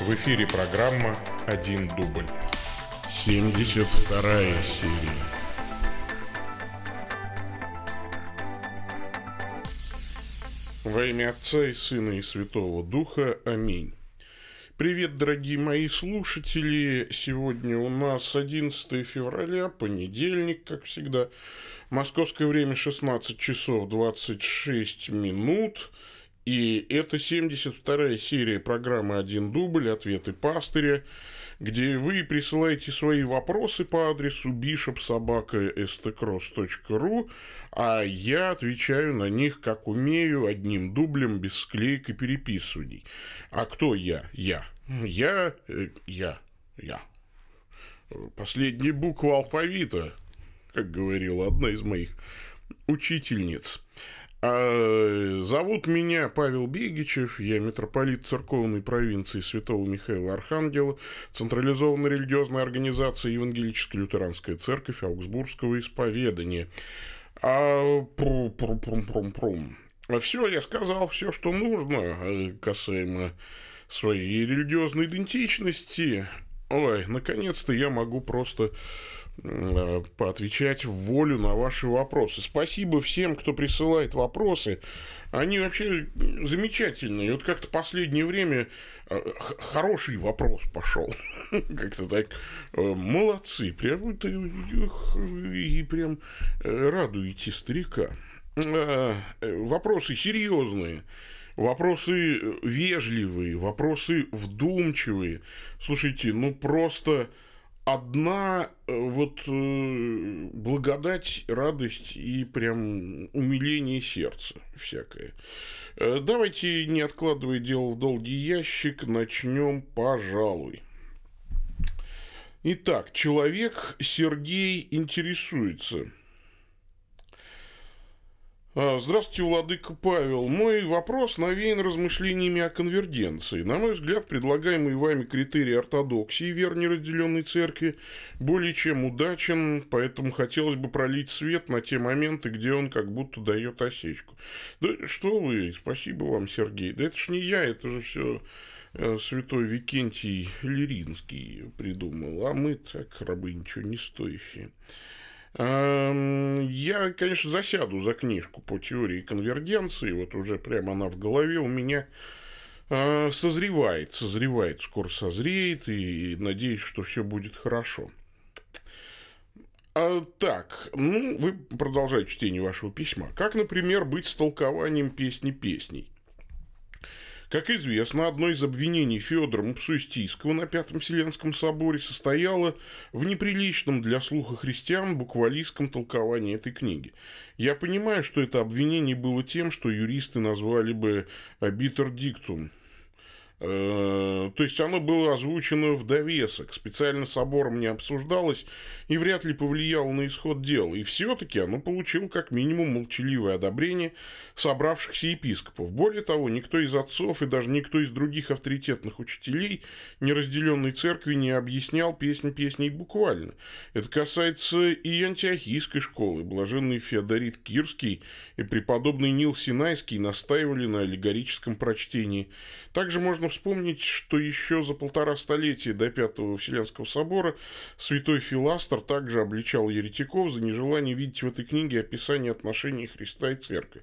В эфире программа «Один дубль». 72 серия. Во имя Отца и Сына и Святого Духа. Аминь. Привет, дорогие мои слушатели. Сегодня у нас 11 февраля, понедельник, как всегда. Московское время 16 часов 26 минут. И это 72-я серия программы «Один дубль. Ответы пастыря», где вы присылаете свои вопросы по адресу bishopsobaka.stcross.ru, а я отвечаю на них, как умею, одним дублем, без склеек и переписываний. А кто я? Я. Я, э, я, я. Последняя буква алфавита, как говорила одна из моих учительниц. А, зовут меня Павел Бегичев, я митрополит церковной провинции Святого Михаила Архангела, централизованной религиозной организации Евангелическая лютеранская церковь Аугсбургского исповедания. А, пру, пру, прум, прум, прум. А все, я сказал все, что нужно э, касаемо своей религиозной идентичности. Ой, наконец-то я могу просто поотвечать в волю на ваши вопросы. Спасибо всем, кто присылает вопросы. Они вообще замечательные. Вот как-то последнее время э, хороший вопрос пошел. Как-то так. Э, молодцы. Прям и прям радуете старика. Вопросы серьезные. Вопросы вежливые, вопросы вдумчивые. Слушайте, ну просто одна э, вот э, благодать, радость и прям умиление сердца всякое. Э, давайте, не откладывая дело в долгий ящик, начнем, пожалуй. Итак, человек Сергей интересуется – здравствуйте, Владыка Павел. Мой вопрос навеян размышлениями о конвергенции. На мой взгляд, предлагаемый вами критерий ортодоксии верной разделенной церкви более чем удачен, поэтому хотелось бы пролить свет на те моменты, где он как будто дает осечку. Да что вы, спасибо вам, Сергей. Да это ж не я, это же все э, святой Викентий Лиринский придумал, а мы так, рабы, ничего не стоящие. Эм, я, конечно, засяду за книжку по теории конвергенции, вот уже прямо она в голове у меня э, созревает, созревает, скоро созреет, и надеюсь, что все будет хорошо. А, так, ну, вы продолжаете чтение вашего письма. Как, например, быть с толкованием песни песней? Как известно, одно из обвинений Федора Мапсуистийского на Пятом Вселенском соборе состояло в неприличном для слуха христиан буквалистском толковании этой книги. Я понимаю, что это обвинение было тем, что юристы назвали бы «обитер диктум», то есть оно было озвучено в довесок, специально собором не обсуждалось и вряд ли повлияло на исход дела. И все-таки оно получило как минимум молчаливое одобрение собравшихся епископов. Более того, никто из отцов и даже никто из других авторитетных учителей неразделенной церкви не объяснял песнь песней буквально. Это касается и антиохийской школы. Блаженный Феодорит Кирский и преподобный Нил Синайский настаивали на аллегорическом прочтении. Также можно вспомнить, что еще за полтора столетия до Пятого Вселенского собора святой Филастер также обличал еретиков за нежелание видеть в этой книге описание отношений Христа и Церкви.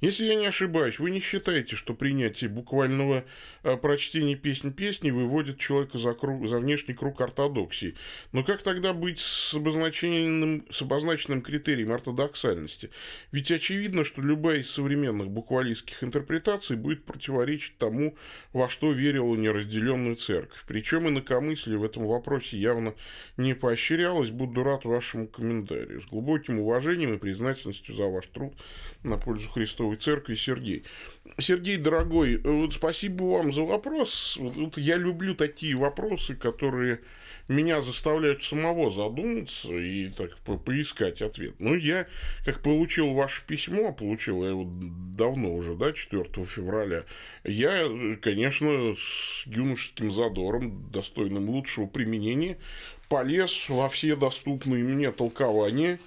Если я не ошибаюсь, вы не считаете, что принятие буквального э, прочтения песни песни выводит человека за, круг, за внешний круг ортодоксии? Но как тогда быть с обозначенным, с обозначенным критерием ортодоксальности? Ведь очевидно, что любая из современных буквалистских интерпретаций будет противоречить тому, во что что верила неразделенная церковь. Причем инакомыслие в этом вопросе явно не поощрялось. Буду рад вашему комментарию. С глубоким уважением и признательностью за ваш труд на пользу Христовой Церкви, Сергей. Сергей, дорогой, вот спасибо вам за вопрос. Вот я люблю такие вопросы, которые меня заставляют самого задуматься и так по поискать ответ. Ну, я, как получил ваше письмо, получил я его давно уже, да, 4 февраля, я, конечно, с юношеским задором, достойным лучшего применения, полез во все доступные мне толкования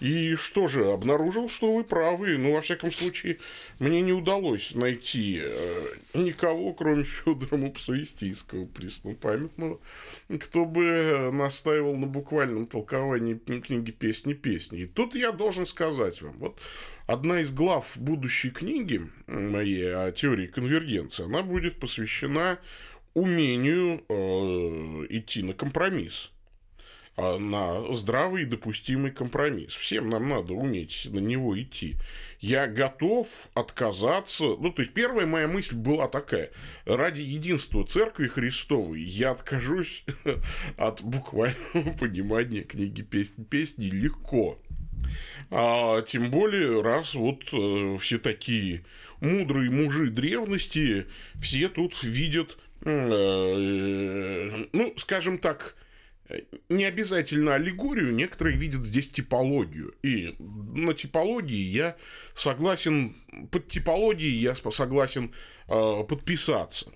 И что же, обнаружил, что вы правы. Ну, во всяком случае, мне не удалось найти э, никого, кроме Федора Мупсуистийского, преснопамятного, кто бы настаивал на буквальном толковании книги «Песни песни». И тут я должен сказать вам, вот одна из глав будущей книги моей о теории конвергенции, она будет посвящена умению э, идти на компромисс на здравый и допустимый компромисс. Всем нам надо уметь на него идти. Я готов отказаться. Ну, то есть, первая моя мысль была такая. Ради единства Церкви Христовой я откажусь от буквального понимания книги песни, песни легко. А, тем более, раз вот э, все такие мудрые мужи древности, все тут видят, э, ну, скажем так, не обязательно аллегорию, некоторые видят здесь типологию. И на типологии я согласен, под типологией я согласен э, подписаться.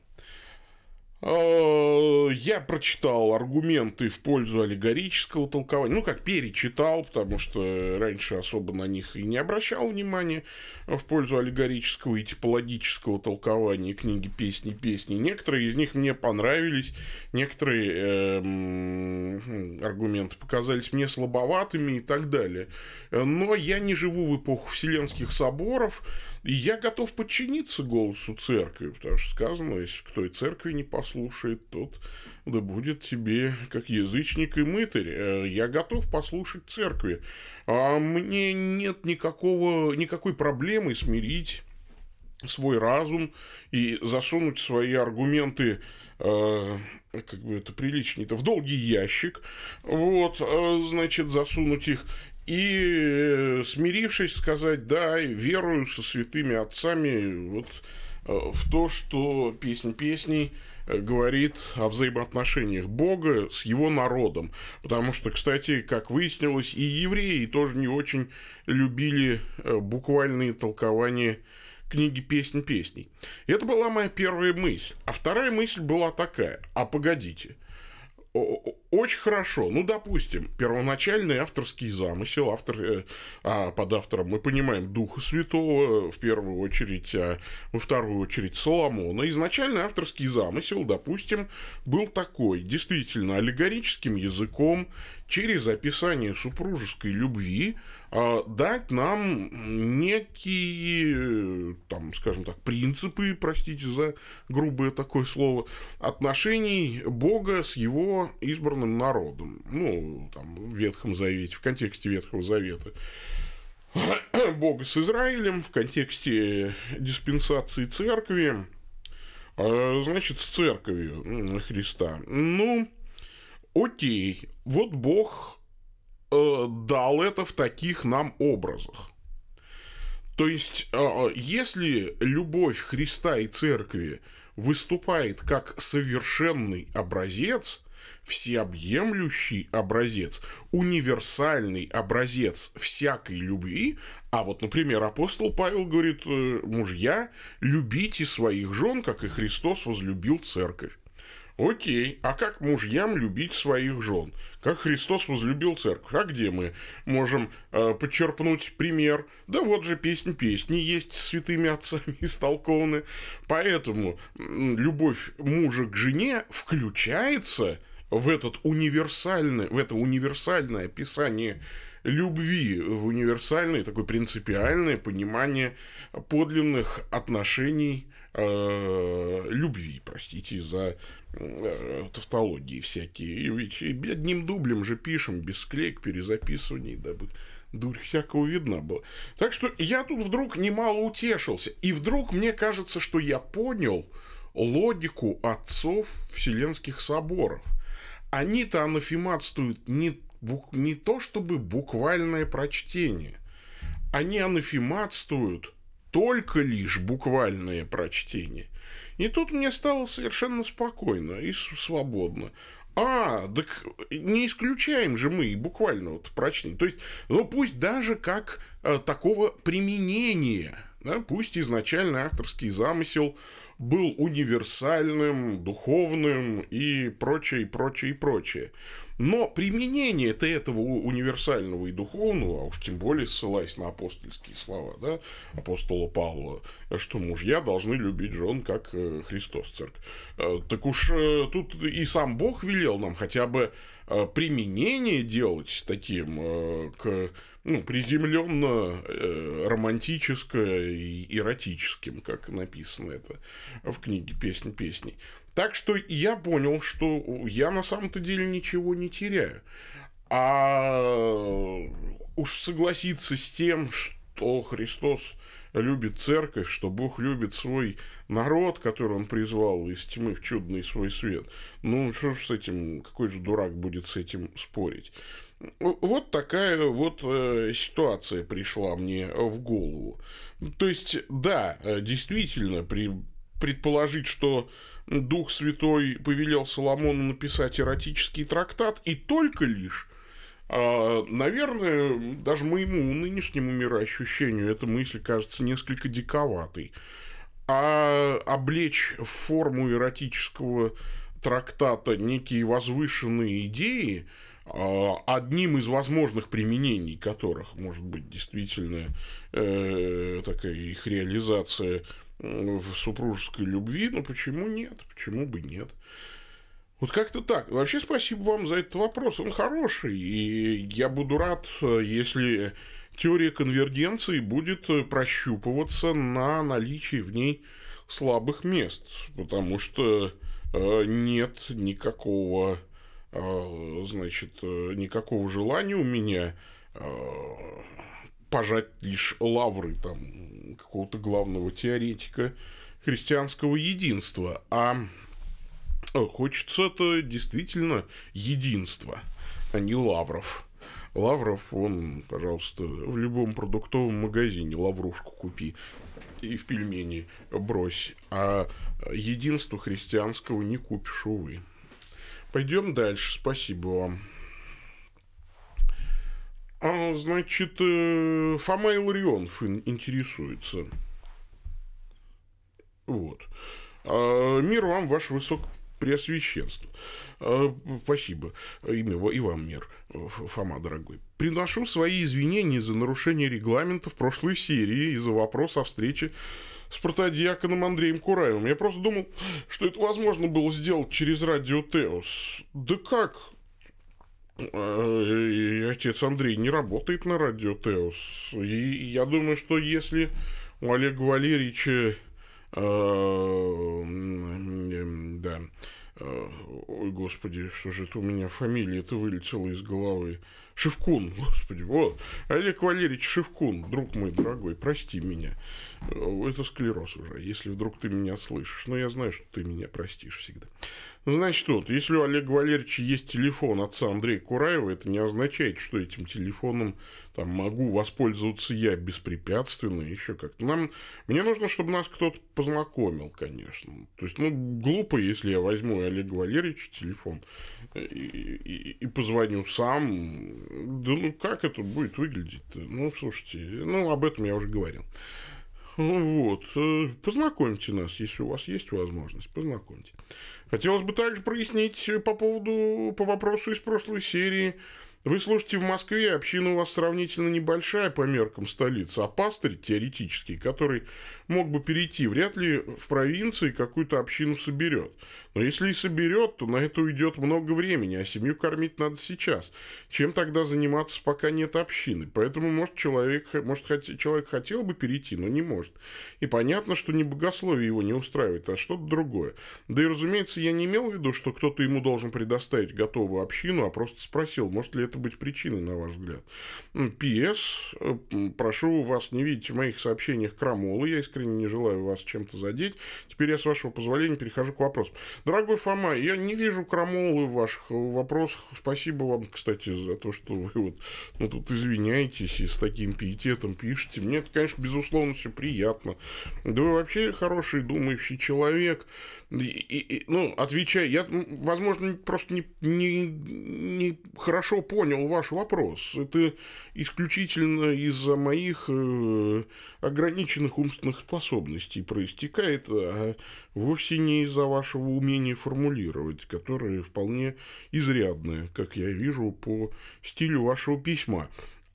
Э, я прочитал аргументы в пользу аллегорического толкования. Ну, как перечитал, потому что раньше особо на них и не обращал внимания в пользу аллегорического и типологического толкования книги «Песни, песни». Некоторые из них мне понравились, некоторые э, аргументы показались мне слабоватыми и так далее. Но я не живу в эпоху Вселенских соборов, и я готов подчиниться голосу церкви, потому что сказано, если кто и церкви не послушает, тот да будет тебе как язычник и мытарь. Э, я готов послушать церкви. А мне нет никакого, никакой проблемы смирить свой разум и засунуть свои аргументы э, как бы это приличнее-то, в долгий ящик, вот, э, значит, засунуть их и, смирившись, сказать, да, верую со святыми отцами вот э, в то, что песнь песней э, говорит о взаимоотношениях Бога с его народом. Потому что, кстати, как выяснилось, и евреи тоже не очень любили э, буквальные толкования книги «Песнь песней». Это была моя первая мысль. А вторая мысль была такая. А погодите – очень хорошо. Ну, допустим, первоначальный авторский замысел, автор, э, а под автором мы понимаем Духа Святого, в первую очередь, а во вторую очередь Соломона. Изначальный авторский замысел, допустим, был такой, действительно, аллегорическим языком, через описание супружеской любви, а, дать нам некие, там, скажем так, принципы, простите за грубое такое слово, отношений Бога с его избранным народом. Ну, там, в Ветхом Завете, в контексте Ветхого Завета. Бога с Израилем, в контексте диспенсации церкви, а, значит, с церковью Христа. Ну, окей, вот Бог э, дал это в таких нам образах. То есть, э, если любовь Христа и Церкви выступает как совершенный образец, всеобъемлющий образец, универсальный образец всякой любви, а вот, например, апостол Павел говорит, э, мужья, любите своих жен, как и Христос возлюбил церковь. Окей, а как мужьям любить своих жен? Как Христос возлюбил церковь? А где мы можем э, подчерпнуть пример? Да вот же песнь песни есть святыми отцами истолкованы. Поэтому любовь мужа к жене включается в, этот универсальный, в это универсальное описание любви, в универсальное, такое принципиальное понимание подлинных отношений э, любви, простите за Э, тавтологии всякие. Ведь одним дублем же пишем, без склейк, перезаписываний, дабы дурь всякого видна была. Так что я тут вдруг немало утешился. И вдруг мне кажется, что я понял логику отцов Вселенских соборов. Они-то анафематствуют не, не то чтобы буквальное прочтение. Они анафематствуют только лишь буквальное прочтение. И тут мне стало совершенно спокойно и свободно. А, так не исключаем же мы буквально вот прочтение. То есть, ну пусть даже как э, такого применения, да, пусть изначально авторский замысел был универсальным, духовным и прочее, прочее, прочее. Но применение -то этого универсального и духовного, а уж тем более ссылаясь на апостольские слова, да, апостола Павла, что мужья должны любить жен, как э, Христос церковь. Э, так уж э, тут и сам Бог велел нам хотя бы применение делать таким к ну, приземленно романтическое и эротическим, как написано это в книге «Песнь песней». Так что я понял, что я на самом-то деле ничего не теряю. А уж согласиться с тем, что Христос любит церковь, что Бог любит свой народ, который он призвал из тьмы в чудный свой свет. Ну, что ж с этим, какой же дурак будет с этим спорить? Вот такая вот э, ситуация пришла мне в голову. То есть, да, действительно, при, предположить, что Дух Святой повелел Соломону написать эротический трактат, и только лишь а, Наверное, даже моему нынешнему мироощущению эта мысль кажется несколько диковатой. А облечь в форму эротического трактата некие возвышенные идеи, одним из возможных применений которых может быть действительно э, такая их реализация в супружеской любви, но почему нет? Почему бы нет? Вот как-то так. Вообще спасибо вам за этот вопрос. Он хороший. И я буду рад, если теория конвергенции будет прощупываться на наличие в ней слабых мест. Потому что э, нет никакого, э, значит, э, никакого желания у меня пожать лишь лавры там какого-то главного теоретика христианского единства, а хочется это действительно единство, а не лавров. Лавров, он, пожалуйста, в любом продуктовом магазине лаврушку купи и в пельмени брось, а единство христианского не купишь, увы. Пойдем дальше, спасибо вам. А, значит, э, Фома Илларионов интересуется. Вот. А, мир вам, ваше высокопреосвященство. А, спасибо. Имя и вам мир, Фома, дорогой. Приношу свои извинения за нарушение регламента в прошлой серии из-за вопроса о встрече с протодиаконом Андреем Кураевым. Я просто думал, что это возможно было сделать через радио Теос. Да как? и отец Андрей не работает на радио Теос. И я думаю, что если у Олега Валерьевича э, да, э, ой, господи, что же это у меня фамилия это вылетела из головы. Шевкун, господи, вот, Олег Валерьевич Шевкун, друг мой дорогой, прости меня. Э, это склероз уже, если вдруг ты меня слышишь. Но я знаю, что ты меня простишь всегда. Значит, вот, если у Олега Валерьевича есть телефон отца Андрея Кураева, это не означает, что этим телефоном там, могу воспользоваться я беспрепятственно, еще как-то. Нам, мне нужно, чтобы нас кто-то познакомил, конечно. То есть, ну, глупо, если я возьму Олега Валерьевича телефон и, и, и позвоню сам. Да ну, как это будет выглядеть -то? Ну, слушайте, ну, об этом я уже говорил. Вот. Э, познакомьте нас, если у вас есть возможность, познакомьте. Хотелось бы также прояснить по поводу, по вопросу из прошлой серии вы служите в Москве, община у вас сравнительно небольшая по меркам столицы, а пастырь теоретический, который мог бы перейти, вряд ли в провинции какую-то общину соберет. Но если и соберет, то на это уйдет много времени, а семью кормить надо сейчас. Чем тогда заниматься, пока нет общины? Поэтому, может, человек, может, человек хотел бы перейти, но не может. И понятно, что не богословие его не устраивает, а что-то другое. Да и, разумеется, я не имел в виду, что кто-то ему должен предоставить готовую общину, а просто спросил, может ли это это быть причиной, на ваш взгляд? П.С. Э, прошу вас не видеть в моих сообщениях крамолы. Я искренне не желаю вас чем-то задеть. Теперь я, с вашего позволения, перехожу к вопросу. Дорогой Фома, я не вижу крамолы в ваших вопросах. Спасибо вам, кстати, за то, что вы вот ну, тут извиняетесь и с таким пиететом пишете. Мне это, конечно, безусловно, все приятно. Да вы вообще хороший, думающий человек. И, и, ну, отвечая, я, возможно, просто не, не, не хорошо понял, понял ваш вопрос. Это исключительно из-за моих э, ограниченных умственных способностей проистекает, а вовсе не из-за вашего умения формулировать, которое вполне изрядное, как я вижу по стилю вашего письма.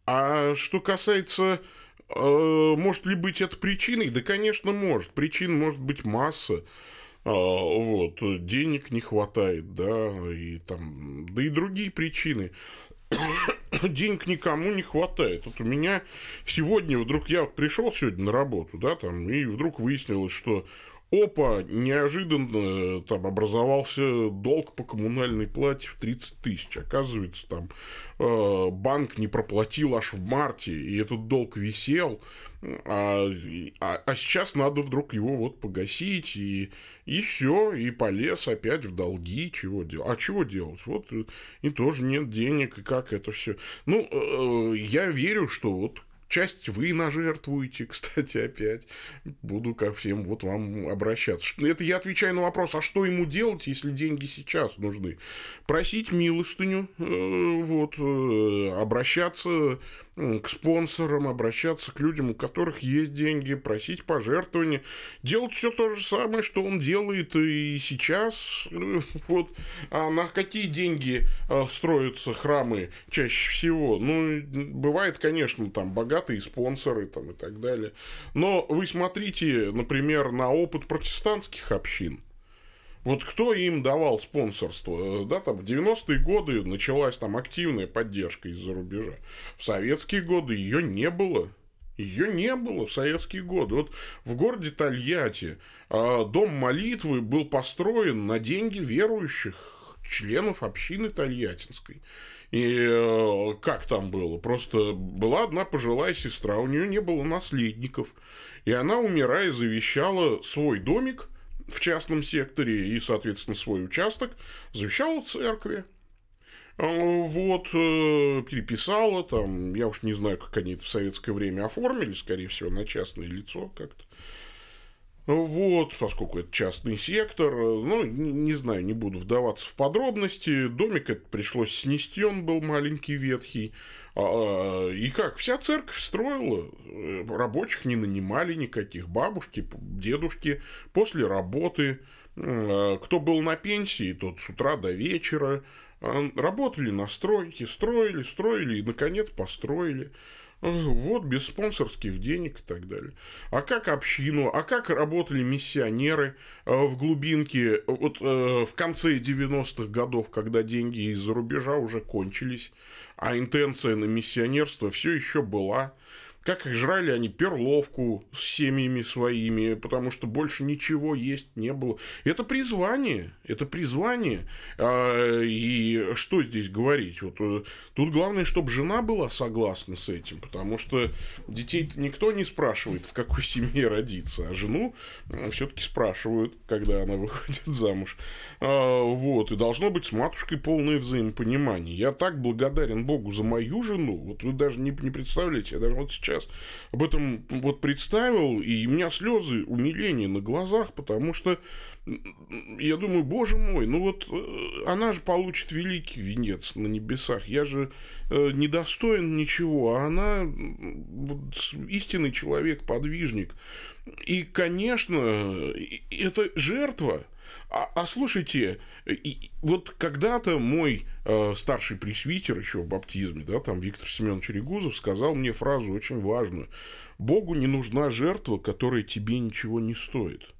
А что касается э, может ли быть это причиной? Да, конечно, может. Причин может быть масса. А, вот, денег не хватает, да, и там, да и другие причины. денег никому не хватает. Вот у меня сегодня вдруг, я пришел сегодня на работу, да, там, и вдруг выяснилось, что опа, неожиданно там образовался долг по коммунальной плате в 30 тысяч. Оказывается, там э, банк не проплатил аж в марте, и этот долг висел, а, а, а сейчас надо вдруг его вот погасить, и, и все, и полез опять в долги, чего делать. А чего делать? Вот и тоже нет денег, и как это все. Ну, э, я верю, что вот Часть вы нажертвуете, кстати, опять. Буду ко всем вот вам обращаться. Это я отвечаю на вопрос, а что ему делать, если деньги сейчас нужны? Просить милостыню, э, вот, э, обращаться к спонсорам, обращаться к людям, у которых есть деньги, просить пожертвования, делать все то же самое, что он делает и сейчас. Вот. А на какие деньги а, строятся храмы чаще всего? Ну, бывает, конечно, там богатые спонсоры там, и так далее. Но вы смотрите, например, на опыт протестантских общин – вот кто им давал спонсорство? Да, там в 90-е годы началась там активная поддержка из-за рубежа. В советские годы ее не было. Ее не было в советские годы. Вот в городе Тольятти а, дом молитвы был построен на деньги верующих членов общины Тольяттинской. И э, как там было? Просто была одна пожилая сестра, у нее не было наследников. И она, умирая, завещала свой домик в частном секторе и, соответственно, свой участок завещала церкви. А, вот, э, переписала, там, я уж не знаю, как они это в советское время оформили, скорее всего, на частное лицо как-то. Вот, поскольку это частный сектор, ну, не, не знаю, не буду вдаваться в подробности. Домик это пришлось снести, он был маленький, ветхий. А, и как, вся церковь строила, э, рабочих не нанимали никаких, бабушки, дедушки после работы, а, кто был на пенсии, тот с утра до вечера, а, работали на стройке, строили, строили и, наконец, построили. Вот, без спонсорских денег и так далее. А как общину, а как работали миссионеры в глубинке вот в конце 90-х годов, когда деньги из-за рубежа уже кончились, а интенция на миссионерство все еще была как их жрали они перловку с семьями своими, потому что больше ничего есть не было. Это призвание, это призвание. А, и что здесь говорить? Вот э, тут главное, чтобы жена была согласна с этим, потому что детей никто не спрашивает, в какой семье родиться, а жену э, все-таки спрашивают, когда она выходит замуж. А, вот, и должно быть с матушкой полное взаимопонимание. Я так благодарен Богу за мою жену, вот вы даже не, не представляете, я даже вот сейчас сейчас об этом вот представил, и у меня слезы умиления на глазах, потому что я думаю, боже мой, ну вот э, она же получит великий венец на небесах. Я же э, недостоин ничего, а она вот, истинный человек, подвижник. И, конечно, это жертва – а, а слушайте, и, вот когда-то мой э, старший пресвитер еще в баптизме, да, там Виктор Семенович Регузов сказал мне фразу очень важную. Богу не нужна жертва, которая тебе ничего не стоит.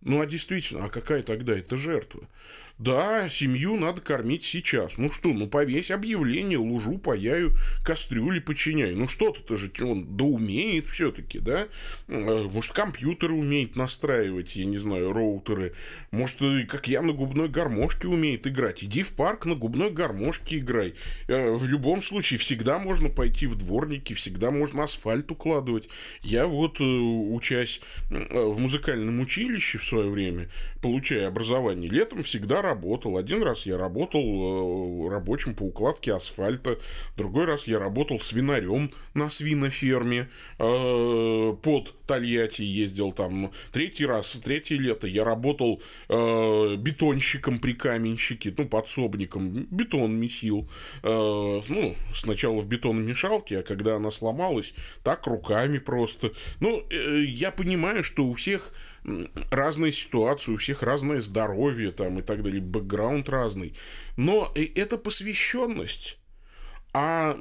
Ну, а действительно, а какая тогда это жертва? Да, семью надо кормить сейчас. Ну что, ну повесь объявление, лужу паяю, кастрюли подчиняю. Ну что-то же он да все-таки, да? Э, может, компьютеры умеет настраивать, я не знаю, роутеры. Может, как я на губной гармошке умеет играть. Иди в парк на губной гармошке играй. Э, в любом случае, всегда можно пойти в дворники, всегда можно асфальт укладывать. Я вот, э, учась в музыкальном училище в свое время, получая образование, летом всегда работал. Один раз я работал э, рабочим по укладке асфальта, другой раз я работал свинарем на свиноферме э, под Тольятти ездил там. Третий раз, третье лето я работал э, бетонщиком при каменщике, ну, подсобником, бетон месил. Ну, сначала в бетономешалке, а когда она сломалась, так руками просто. Ну, я понимаю, что у всех разные ситуации, у всех разное здоровье там и так далее, бэкграунд разный. Но это посвященность. А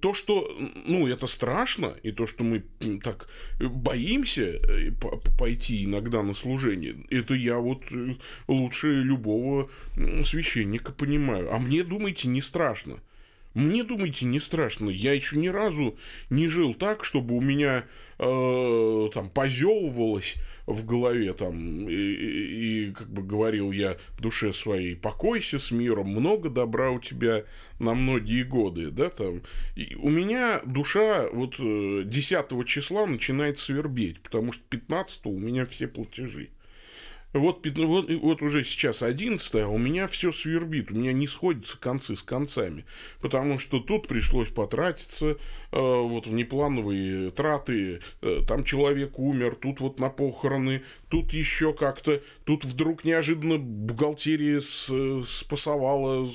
то, что, ну, это страшно, и то, что мы так боимся э, пойти иногда на служение, это я вот э, лучше любого священника понимаю. А мне, думаете, не страшно. Мне, думаете, не страшно. Я еще ни разу не жил так, чтобы у меня э, там позевывалось в голове там, и, и, и как бы говорил я душе своей, покойся с миром, много добра у тебя на многие годы, да, там. И у меня душа вот 10 э, числа начинает свербеть, потому что 15 у меня все платежи. Вот, вот, вот уже сейчас 11 а у меня все свербит, у меня не сходятся концы с концами, потому что тут пришлось потратиться э, вот неплановые траты, э, там человек умер, тут вот на похороны, тут еще как-то, тут вдруг неожиданно бухгалтерия спасовала,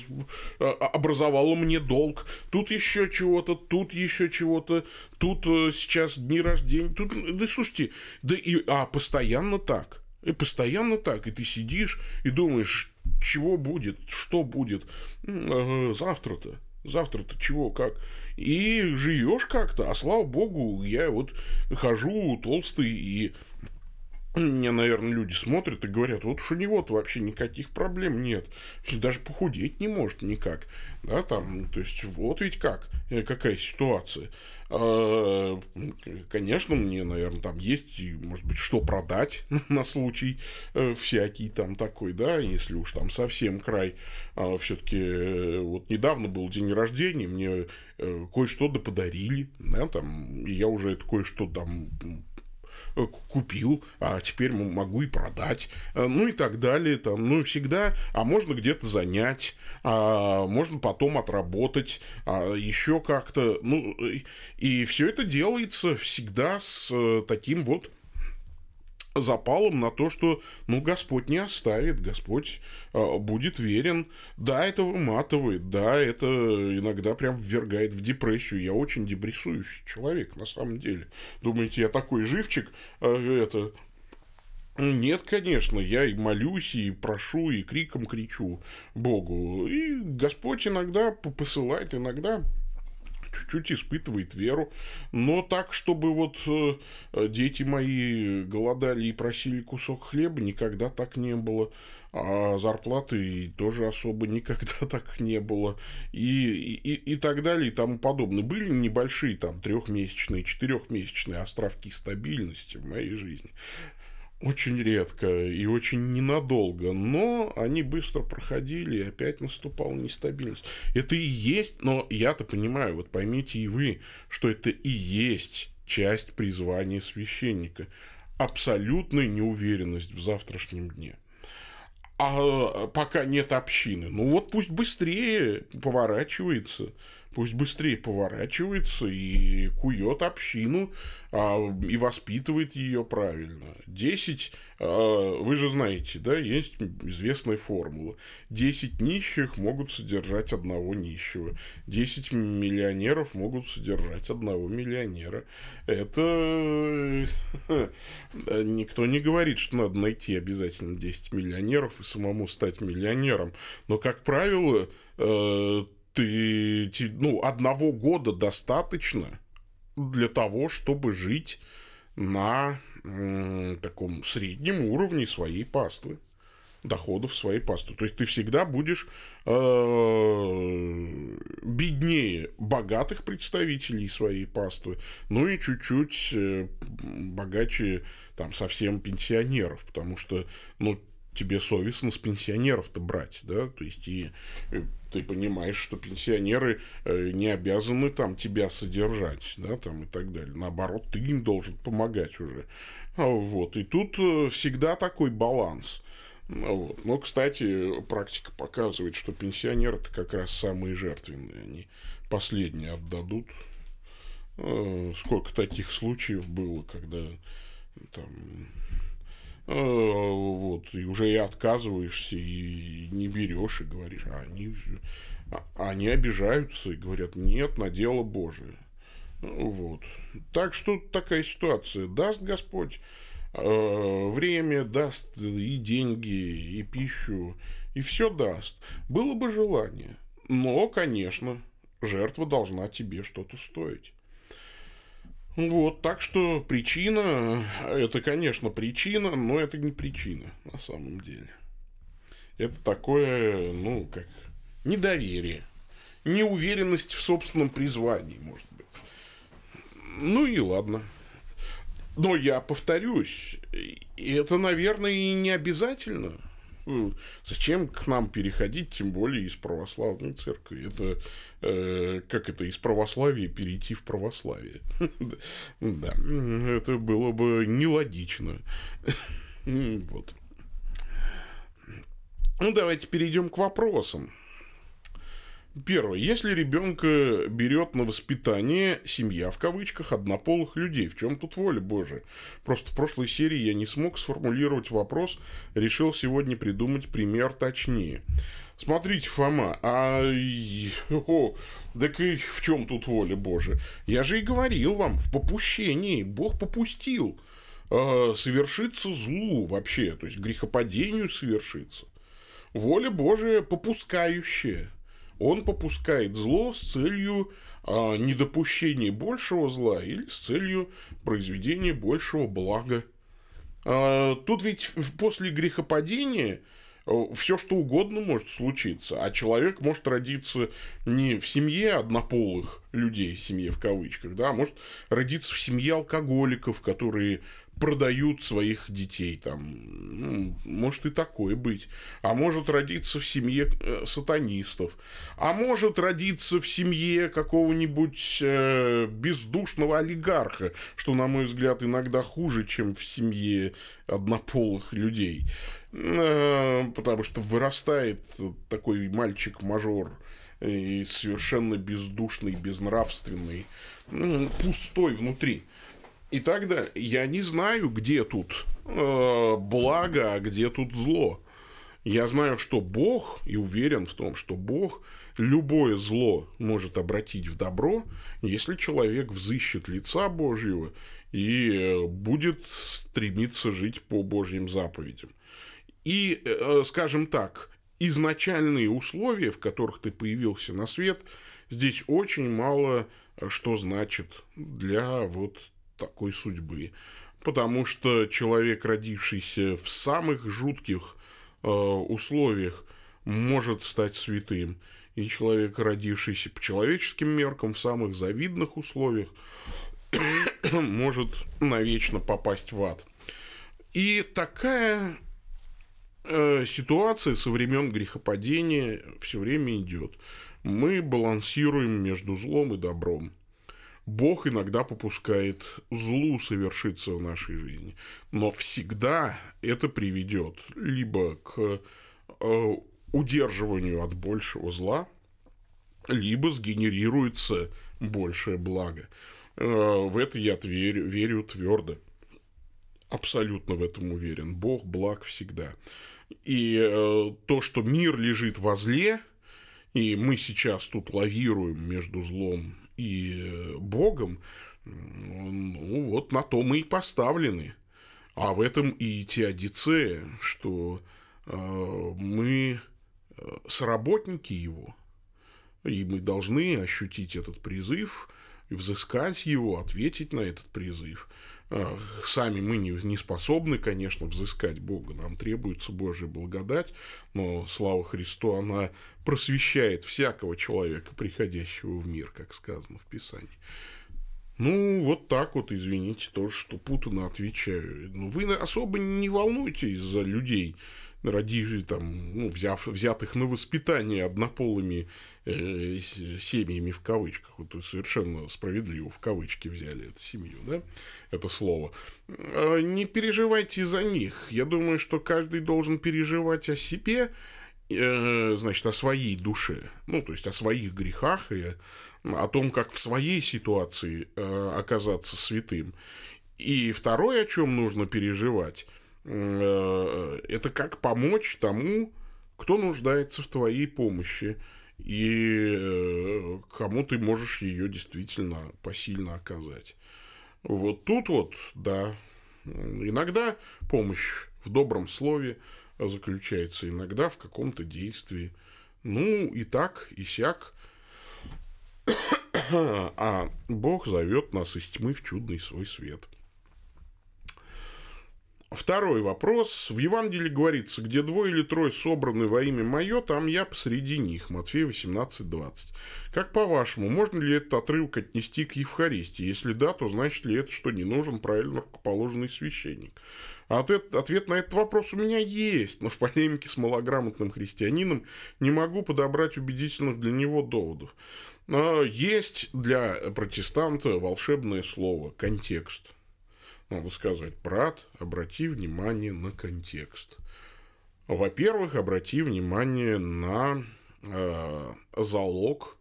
э, образовала мне долг, тут еще чего-то, тут еще чего-то, тут э, сейчас дни рождения, тут, да слушайте, да и, а постоянно так. И постоянно так, и ты сидишь и думаешь, чего будет, что будет завтра-то, завтра-то чего, как. И живешь как-то, а слава богу, я вот хожу толстый и мне, наверное, люди смотрят и говорят, вот уж у него-то вообще никаких проблем нет. Даже похудеть не может никак. Да, там, то есть, вот ведь как, э, какая ситуация. А, конечно, мне, наверное, там есть, может быть, что продать на случай э, всякий там такой, да, если уж там совсем край. А, Все-таки э, вот недавно был день рождения, мне кое-что да подарили, да, там, и я уже это кое-что там купил, а теперь могу и продать, э, ну и так далее, там, ну всегда, а можно где-то занять, а можно потом отработать, а еще как-то, ну и, и все это делается всегда с э, таким вот запалом на то, что, ну, Господь не оставит, Господь э, будет верен. Да, это выматывает, да, это иногда прям ввергает в депрессию. Я очень депрессующий человек, на самом деле. Думаете, я такой живчик, э, это... Нет, конечно, я и молюсь, и прошу, и криком кричу Богу. И Господь иногда посылает, иногда чуть-чуть испытывает веру, но так, чтобы вот э, дети мои голодали и просили кусок хлеба, никогда так не было. А зарплаты тоже особо никогда так не было. И, и, и так далее, и тому подобное. Были небольшие там трехмесячные, четырехмесячные островки стабильности в моей жизни очень редко и очень ненадолго, но они быстро проходили, и опять наступала нестабильность. Это и есть, но я-то понимаю, вот поймите и вы, что это и есть часть призвания священника. Абсолютная неуверенность в завтрашнем дне. А пока нет общины, ну вот пусть быстрее поворачивается пусть быстрее поворачивается и кует общину а, и воспитывает ее правильно. 10, а, вы же знаете, да, есть известная формула. 10 нищих могут содержать одного нищего. 10 миллионеров могут содержать одного миллионера. Это никто не говорит, что надо найти обязательно 10 миллионеров и самому стать миллионером. Но, как правило, э, ты, ну, одного года достаточно для того, чтобы жить на м, таком среднем уровне своей паствы доходов своей пасты. То есть ты всегда будешь э, беднее богатых представителей своей паствы, ну и чуть-чуть э, богаче там совсем пенсионеров, потому что ну тебе совестно с пенсионеров-то брать, да, то есть и э, ты понимаешь, что пенсионеры э, не обязаны там тебя содержать, да, там и так далее. Наоборот, ты им должен помогать уже. А, вот. И тут э, всегда такой баланс. Ну, вот. Но, кстати, практика показывает, что пенсионеры это как раз самые жертвенные. Они последние отдадут. Э, сколько таких случаев было, когда там вот, и уже и отказываешься, и не берешь, и говоришь, а они, а они обижаются и говорят, нет, на дело Божие. Вот. Так что такая ситуация. Даст Господь э, время, даст и деньги, и пищу, и все даст. Было бы желание. Но, конечно, жертва должна тебе что-то стоить. Вот, так что причина, это, конечно, причина, но это не причина на самом деле. Это такое, ну, как недоверие, неуверенность в собственном призвании, может быть. Ну и ладно. Но я повторюсь, это, наверное, и не обязательно – зачем к нам переходить, тем более из православной церкви? Это э, как это из православия перейти в православие? Да, это было бы нелогично. Вот. Ну, давайте перейдем к вопросам. Первое. Если ребенка берет на воспитание семья, в кавычках, однополых людей, в чем тут воля Божия? Просто в прошлой серии я не смог сформулировать вопрос, решил сегодня придумать пример точнее. Смотрите, Фома, а... О, так и в чем тут воля Божия? Я же и говорил вам, в попущении. Бог попустил э, совершиться злу вообще, то есть грехопадению совершиться. Воля Божия попускающая он попускает зло с целью а, недопущения большего зла или с целью произведения большего блага. А, тут ведь после грехопадения все что угодно может случиться, а человек может родиться не в семье однополых людей, семье в кавычках, да, а может родиться в семье алкоголиков, которые продают своих детей там. Ну, может и такое быть. А может родиться в семье э, сатанистов. А может родиться в семье какого-нибудь э, бездушного олигарха, что, на мой взгляд, иногда хуже, чем в семье однополых людей. Э, потому что вырастает такой мальчик-мажор и совершенно бездушный, безнравственный, пустой внутри и так далее. Я не знаю, где тут э, благо, а где тут зло. Я знаю, что Бог, и уверен в том, что Бог любое зло может обратить в добро, если человек взыщет лица Божьего и э, будет стремиться жить по Божьим заповедям. И, э, скажем так, изначальные условия, в которых ты появился на свет, здесь очень мало э, что значит для вот такой судьбы. Потому что человек, родившийся в самых жутких э, условиях, может стать святым. И человек, родившийся по человеческим меркам в самых завидных условиях, может навечно попасть в ад. И такая э, ситуация со времен грехопадения все время идет. Мы балансируем между злом и добром. Бог иногда попускает злу совершиться в нашей жизни. Но всегда это приведет либо к э, удерживанию от большего зла, либо сгенерируется большее благо. Э, в это я верю, верю твердо. Абсолютно в этом уверен. Бог благ всегда. И э, то, что мир лежит во зле, и мы сейчас тут лавируем между злом и э, Богом, ну вот на то мы и поставлены. А в этом и теодицея, что э, мы э, сработники его, и мы должны ощутить этот призыв, взыскать его, ответить на этот призыв. Сами мы не, не способны, конечно, взыскать Бога. Нам требуется Божья благодать, но, слава Христу, она просвещает всякого человека, приходящего в мир, как сказано в Писании. Ну, вот так вот, извините, тоже, что путано отвечаю. Ну, вы особо не волнуйтесь за людей. родив, там, ну, взяв, взятых на воспитание однополыми э, семьями в кавычках, вот совершенно справедливо в кавычки взяли эту семью, да, это слово, э, не переживайте за них. Я думаю, что каждый должен переживать о себе, э, значит, о своей душе, ну, то есть о своих грехах и о том, как в своей ситуации э, оказаться святым. И второе, о чем нужно переживать, э, это как помочь тому, кто нуждается в твоей помощи и э, кому ты можешь ее действительно посильно оказать. Вот тут вот, да, иногда помощь в добром слове заключается, иногда в каком-то действии. Ну, и так, и сяк. А Бог зовет нас из тьмы в чудный свой свет. Второй вопрос. В Евангелии говорится, где двое или трое собраны во имя мое, там я посреди них. Матфея 18:20. Как по-вашему, можно ли этот отрывок отнести к Евхаристии? Если да, то значит ли это, что не нужен правильно рукоположенный священник? А ответ, ответ на этот вопрос у меня есть, но в полемике с малограмотным христианином не могу подобрать убедительных для него доводов. Есть для протестанта волшебное слово «контекст». Надо сказать, брат, обрати внимание на контекст. Во-первых, обрати внимание на э, залог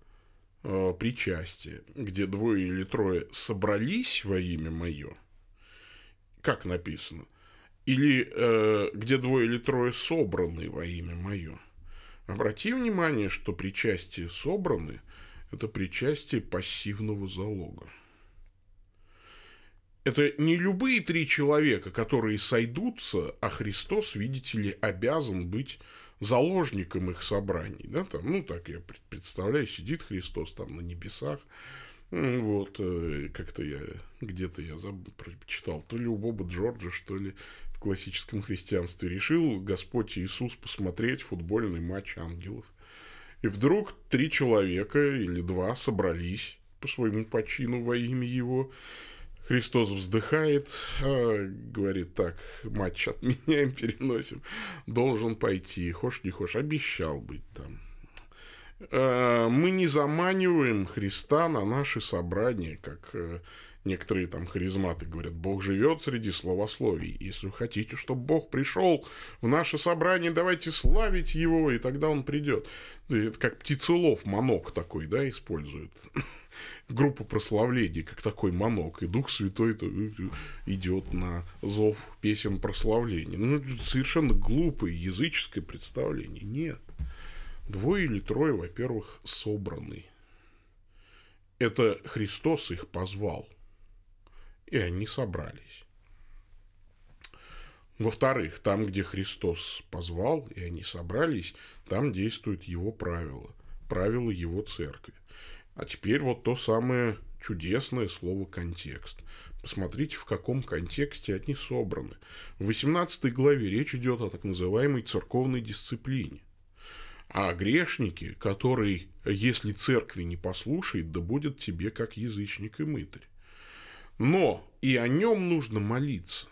э, причастия, где двое или трое собрались во имя мое, как написано, или э, где двое или трое собраны во имя мое. Обрати внимание, что причастие собраны – это причастие пассивного залога это не любые три человека, которые сойдутся, а Христос, видите ли, обязан быть заложником их собраний. Да, там, ну, так я представляю, сидит Христос там на небесах. Вот, э, как-то я где-то я забыл, прочитал, то ли у Боба Джорджа, что ли, в классическом христианстве решил Господь Иисус посмотреть футбольный матч ангелов. И вдруг три человека или два собрались по своему почину во имя Его, Христос вздыхает, а, говорит, так, матч отменяем, переносим, должен пойти, хошь не хошь, обещал быть там. А, мы не заманиваем Христа на наши собрания, как э, некоторые там харизматы говорят, Бог живет среди словословий. Если вы хотите, чтобы Бог пришел в наше собрание, давайте славить Его, и тогда Он придет. Это как птицелов, манок такой, да, используют. Группа прославления, как такой манок. И Дух Святой идет на зов песен прославления. Ну, совершенно глупое языческое представление. Нет. Двое или трое, во-первых, собраны. Это Христос их позвал – и они собрались. Во-вторых, там, где Христос позвал, и они собрались, там действуют его правила, правила его церкви. А теперь вот то самое чудесное слово «контекст». Посмотрите, в каком контексте они собраны. В 18 главе речь идет о так называемой церковной дисциплине. А грешники, который, если церкви не послушает, да будет тебе как язычник и мытарь. Но и о нем нужно молиться.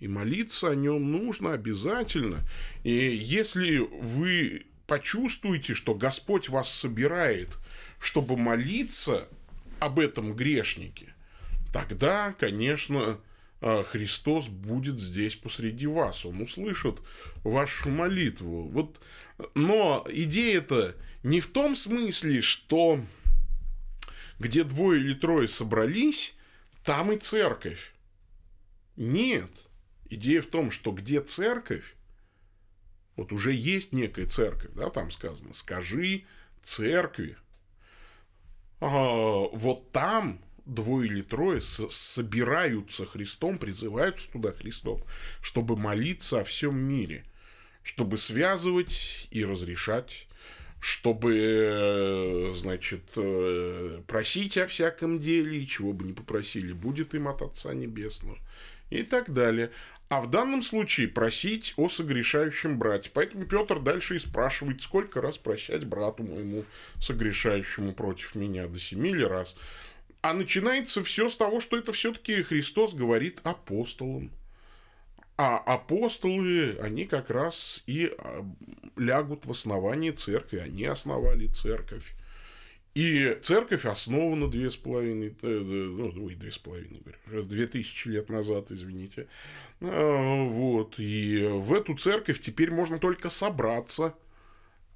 И молиться о нем нужно обязательно. И если вы почувствуете, что Господь вас собирает, чтобы молиться об этом грешнике, тогда, конечно, а, Христос будет здесь посреди вас. Он услышит вашу молитву. Вот, но идея-то не в том смысле, что где двое или трое собрались, там и церковь. Нет. Идея в том, что где церковь, вот уже есть некая церковь, да, там сказано, скажи церкви. А, вот там двое или трое собираются Христом, призываются туда Христом, чтобы молиться о всем мире, чтобы связывать и разрешать чтобы, э, значит, э, просить о всяком деле, и чего бы ни попросили, будет им от Отца Небесного, и так далее. А в данном случае просить о согрешающем брате. Поэтому Петр дальше и спрашивает, сколько раз прощать брату моему согрешающему против меня, до семи ли раз. А начинается все с того, что это все-таки Христос говорит апостолам. А апостолы, они как раз и а, лягут в основании церкви. Они основали церковь. И церковь основана две с половиной, э, ну, ой, две с половиной, говорю, две тысячи лет назад, извините. А, вот, и в эту церковь теперь можно только собраться –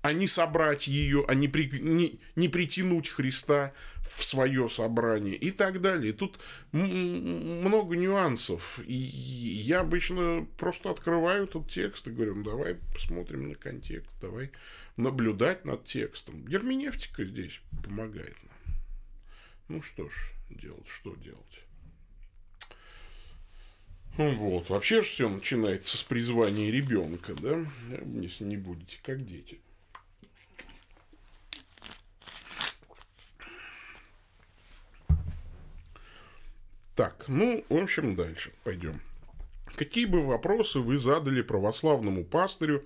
а не собрать ее, а не, при, не, не притянуть Христа в свое собрание и так далее. Тут много нюансов. И я обычно просто открываю этот текст и говорю, ну давай посмотрим на контекст, давай наблюдать над текстом. Герменевтика здесь помогает нам. Ну что ж, делать, что делать? Вот. Вообще же все начинается с призвания ребенка, да? Если не будете как дети. Так, ну, в общем, дальше пойдем. Какие бы вопросы вы задали православному пастырю,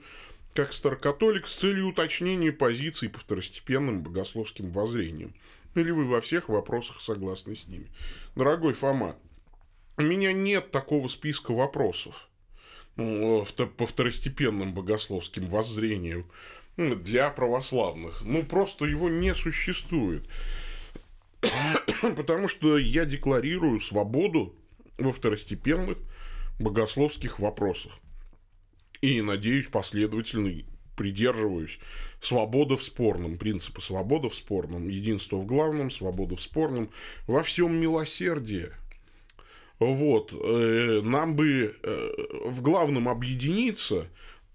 как старокатолик, с целью уточнения позиций по второстепенным богословским воззрениям? Или вы во всех вопросах согласны с ними? Дорогой Фома, у меня нет такого списка вопросов ну, по второстепенным богословским воззрениям для православных. Ну, просто его не существует. Потому что я декларирую свободу во второстепенных богословских вопросах. И, надеюсь, последовательно придерживаюсь свобода в спорном, принципа свобода в спорном, единство в главном, свобода в спорном, во всем милосердие. Вот, э, нам бы э, в главном объединиться,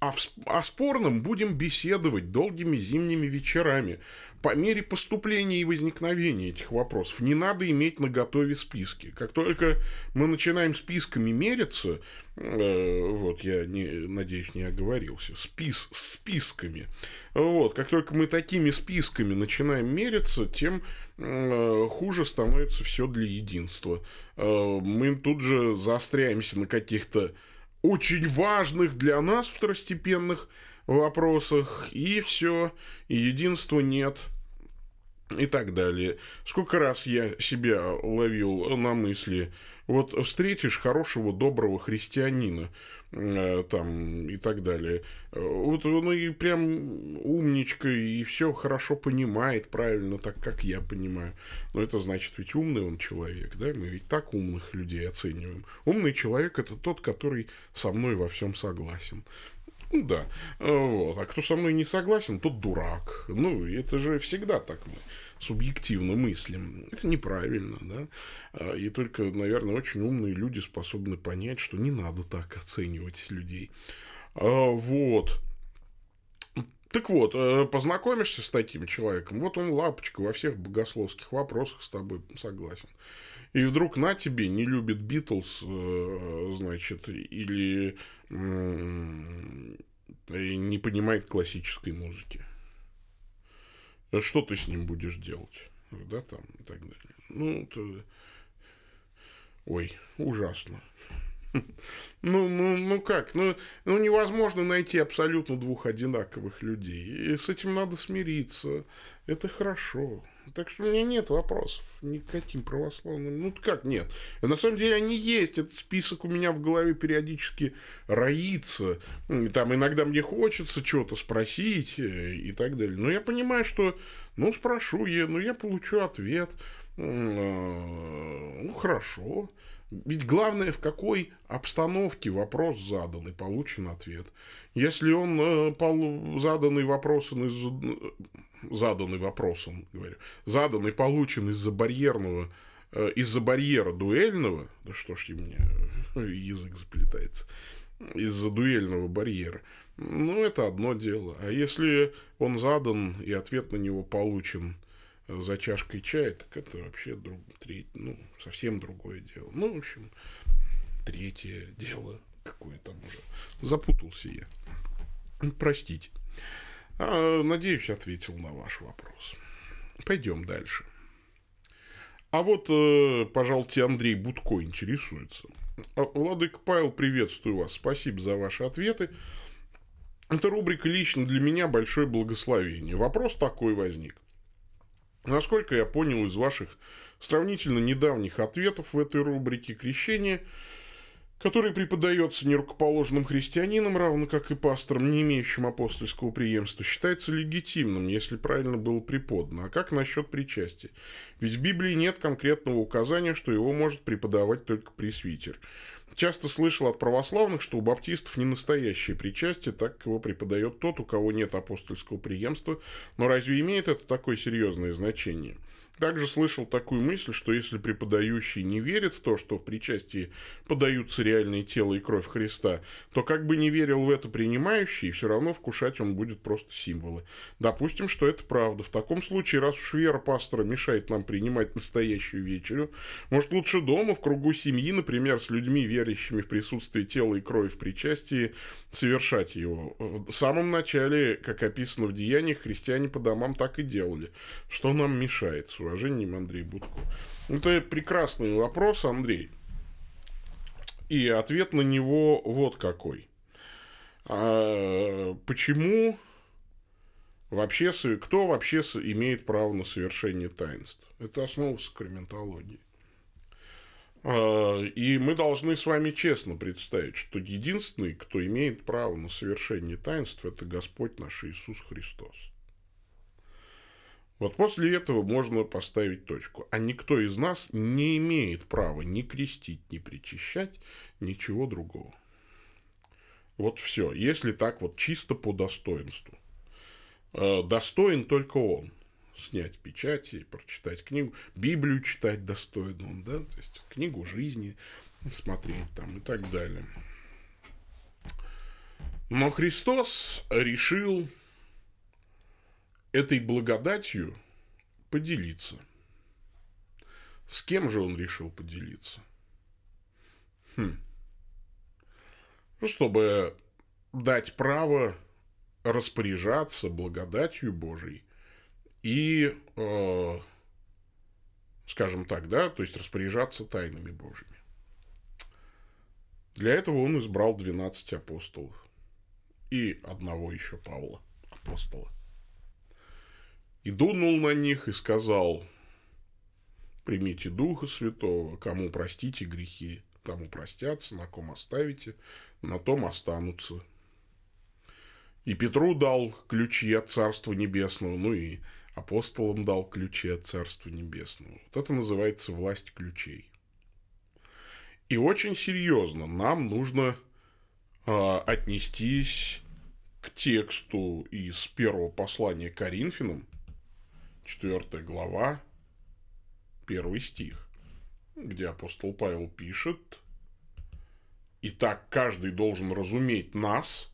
а о спорном будем беседовать долгими зимними вечерами по мере поступления и возникновения этих вопросов. Не надо иметь на готове списки. Как только мы начинаем списками мериться, э, вот я не, надеюсь не оговорился, спис с списками. Вот, как только мы такими списками начинаем мериться, тем э, хуже становится все для единства. Э, мы тут же заостряемся на каких-то очень важных для нас второстепенных вопросах, и все, и единства нет, и так далее. Сколько раз я себя ловил на мысли, вот встретишь хорошего, доброго христианина, там, и так далее, вот он и прям умничка, и все хорошо понимает правильно, так как я понимаю. Но это значит, ведь умный он человек, да, мы ведь так умных людей оцениваем. Умный человек – это тот, который со мной во всем согласен. Ну да. Вот. А кто со мной не согласен, тот дурак. Ну, это же всегда так мы субъективно мыслим. Это неправильно, да. А, и только, наверное, очень умные люди способны понять, что не надо так оценивать людей. А, вот. Так вот, э, познакомишься с таким человеком, вот он лапочка во всех богословских вопросах с тобой согласен. И вдруг на тебе не любит Битлз, э, значит, или не понимает классической музыки. Что ты с ним будешь делать? Да, там и так далее. Ну, то... ой, ужасно. Ну, ну, ну как? Ну, ну, невозможно найти абсолютно двух одинаковых людей. И с этим надо смириться. Это хорошо. Так что у меня нет вопросов никаким православным. Ну, как нет? На самом деле они есть. Этот список у меня в голове периодически роится. Там иногда мне хочется что-то спросить э, и так далее. Но я понимаю, что, ну, спрошу я, ну, я получу ответ. Э, ну, хорошо. Ведь главное, в какой обстановке вопрос задан и получен ответ. Если он э, заданный вопросом из заданный вопросом, говорю, заданный, получен из-за барьерного, э, из-за барьера дуэльного, да что ж у меня язык заплетается, из-за дуэльного барьера, ну, это одно дело. А если он задан и ответ на него получен за чашкой чая, так это вообще друг, треть, ну, совсем другое дело. Ну, в общем, третье дело какое там уже. Запутался я. Простите. А, надеюсь, ответил на ваш вопрос. Пойдем дальше. А вот, э, пожалуйте, Андрей Будко интересуется. А, Владык Павел, приветствую вас. Спасибо за ваши ответы. Эта рубрика лично для меня большое благословение. Вопрос такой возник. Насколько я понял из ваших сравнительно недавних ответов в этой рубрике, крещение который преподается нерукоположенным христианином, равно как и пастором, не имеющим апостольского преемства, считается легитимным, если правильно было преподано. А как насчет причастия? Ведь в Библии нет конкретного указания, что его может преподавать только пресвитер. Часто слышал от православных, что у баптистов не настоящее причастие, так как его преподает тот, у кого нет апостольского преемства. Но разве имеет это такое серьезное значение? Также слышал такую мысль, что если преподающий не верит в то, что в причастии подаются реальные тело и кровь Христа, то как бы не верил в это принимающий, все равно вкушать он будет просто символы. Допустим, что это правда. В таком случае, раз уж вера пастора мешает нам принимать настоящую вечерю, может лучше дома, в кругу семьи, например, с людьми, верящими в присутствие тела и крови в причастии, совершать его. В самом начале, как описано в Деяниях, христиане по домам так и делали. Что нам мешает? Уважением, Андрей Будко. Это прекрасный вопрос, Андрей. И ответ на него вот какой. А почему вообще, кто вообще имеет право на совершение таинств? Это основа сакраментологии. А, и мы должны с вами честно представить, что единственный, кто имеет право на совершение таинств, это Господь наш Иисус Христос. Вот после этого можно поставить точку. А никто из нас не имеет права ни крестить, ни причащать, ничего другого. Вот все. Если так вот чисто по достоинству. Э, достоин только он. Снять печати, прочитать книгу. Библию читать достоин он, да? То есть книгу жизни смотреть там и так далее. Но Христос решил этой благодатью поделиться. С кем же он решил поделиться? Хм. Ну, чтобы дать право распоряжаться благодатью Божией и, э, скажем так, да, то есть распоряжаться тайнами Божьими. Для этого он избрал 12 апостолов и одного еще Павла, апостола и дунул на них и сказал, примите Духа Святого, кому простите грехи, тому простятся, на ком оставите, на том останутся. И Петру дал ключи от Царства Небесного, ну и апостолам дал ключи от Царства Небесного. Вот это называется власть ключей. И очень серьезно нам нужно э, отнестись к тексту из первого послания Коринфянам, 4 глава, 1 стих, где апостол Павел пишет, «Итак, каждый должен разуметь нас,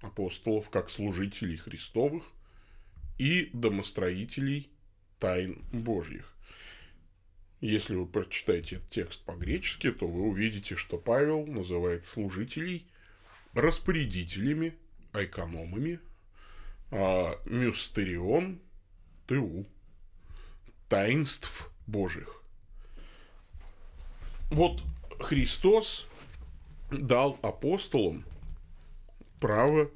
апостолов, как служителей Христовых и домостроителей тайн Божьих». Если вы прочитаете этот текст по-гречески, то вы увидите, что Павел называет служителей распорядителями, айкономами, а мюстерион – ТУ. Таинств Божьих. Вот Христос дал апостолам право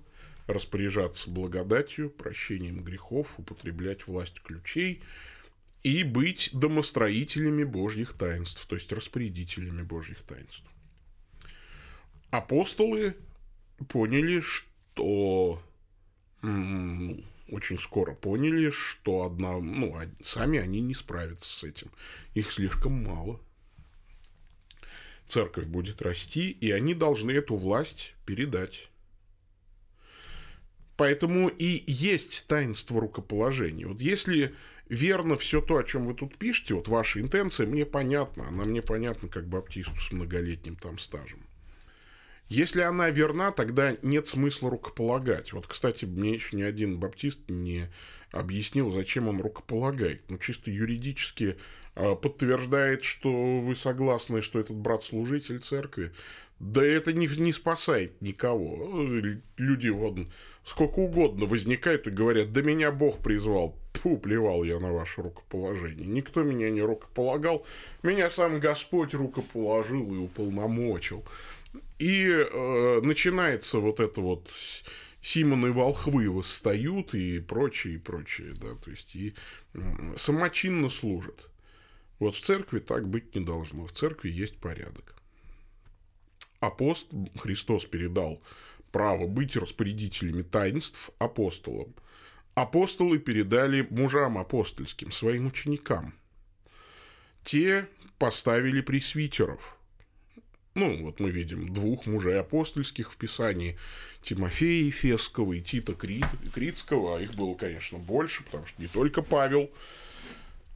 распоряжаться благодатью, прощением грехов, употреблять власть ключей и быть домостроителями Божьих таинств, то есть распорядителями Божьих таинств. Апостолы поняли, что очень скоро поняли, что одна, ну, сами они не справятся с этим. Их слишком мало. Церковь будет расти, и они должны эту власть передать. Поэтому и есть таинство рукоположения. Вот если верно все то, о чем вы тут пишете, вот ваша интенция, мне понятна, она мне понятна как баптисту с многолетним там стажем. Если она верна, тогда нет смысла рукополагать. Вот, кстати, мне еще ни один баптист не объяснил, зачем он рукополагает. Ну, чисто юридически э, подтверждает, что вы согласны, что этот брат служитель церкви. Да это не, не спасает никого. Люди вот сколько угодно возникают и говорят, да меня Бог призвал. Фу, плевал я на ваше рукоположение. Никто меня не рукополагал. Меня сам Господь рукоположил и уполномочил. И э, начинается вот это вот Симон и волхвы восстают и прочее, и прочее, да, то есть и самочинно служат. Вот в церкви так быть не должно, в церкви есть порядок. Апост... Христос передал право быть распорядителями таинств апостолам. Апостолы передали мужам апостольским, своим ученикам. Те поставили пресвитеров. Ну, вот мы видим двух мужей апостольских в Писании. Тимофея Ефесского и Тита Крит, Критского. А их было, конечно, больше, потому что не только Павел